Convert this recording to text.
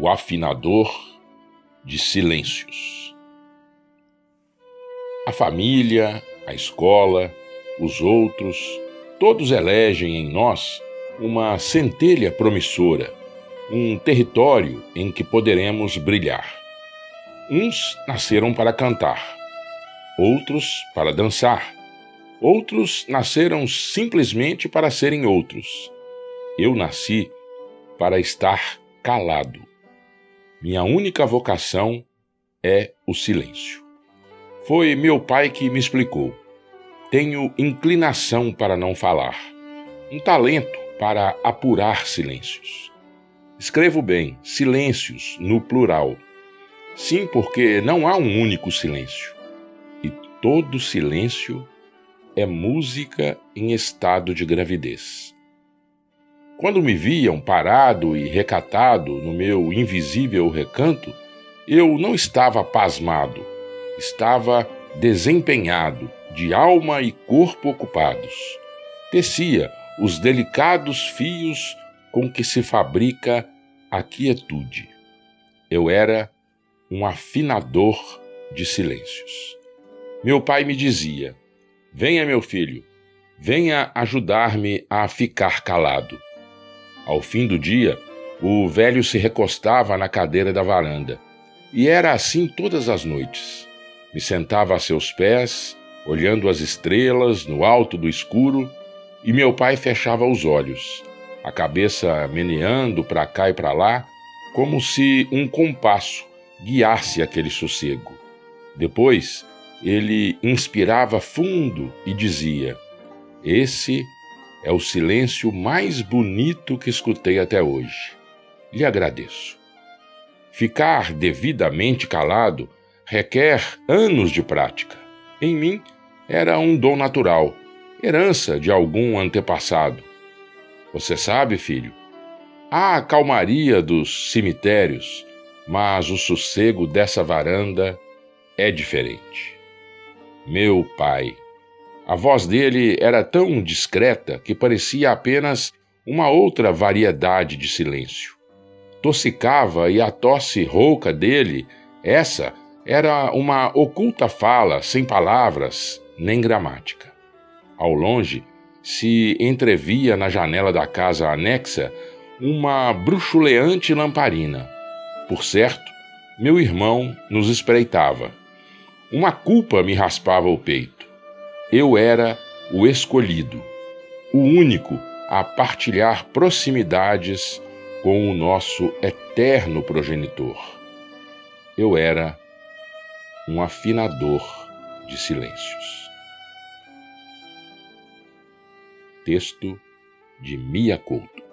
o afinador de silêncios. A família, a escola, os outros, todos elegem em nós uma centelha promissora, um território em que poderemos brilhar. Uns nasceram para cantar, outros para dançar, outros nasceram simplesmente para serem outros. Eu nasci para estar calado. Minha única vocação é o silêncio. Foi meu pai que me explicou. Tenho inclinação para não falar, um talento para apurar silêncios. Escrevo bem, silêncios no plural. Sim, porque não há um único silêncio. E todo silêncio é música em estado de gravidez. Quando me viam parado e recatado no meu invisível recanto, eu não estava pasmado, estava desempenhado, de alma e corpo ocupados. Tecia os delicados fios com que se fabrica a quietude. Eu era um afinador de silêncios. Meu pai me dizia: Venha, meu filho, venha ajudar-me a ficar calado. Ao fim do dia, o velho se recostava na cadeira da varanda. E era assim todas as noites. Me sentava a seus pés, olhando as estrelas no alto do escuro, e meu pai fechava os olhos, a cabeça meneando para cá e para lá, como se um compasso guiasse aquele sossego. Depois, ele inspirava fundo e dizia: Esse é o silêncio mais bonito que escutei até hoje. Lhe agradeço. Ficar devidamente calado requer anos de prática. Em mim, era um dom natural, herança de algum antepassado. Você sabe, filho, há a calmaria dos cemitérios, mas o sossego dessa varanda é diferente. Meu pai a voz dele era tão discreta que parecia apenas uma outra variedade de silêncio. Tossicava e a tosse rouca dele, essa era uma oculta fala sem palavras nem gramática. Ao longe, se entrevia na janela da casa anexa uma bruxuleante lamparina. Por certo, meu irmão nos espreitava. Uma culpa me raspava o peito. Eu era o escolhido, o único a partilhar proximidades com o nosso eterno progenitor. Eu era um afinador de silêncios. Texto de Mia Couto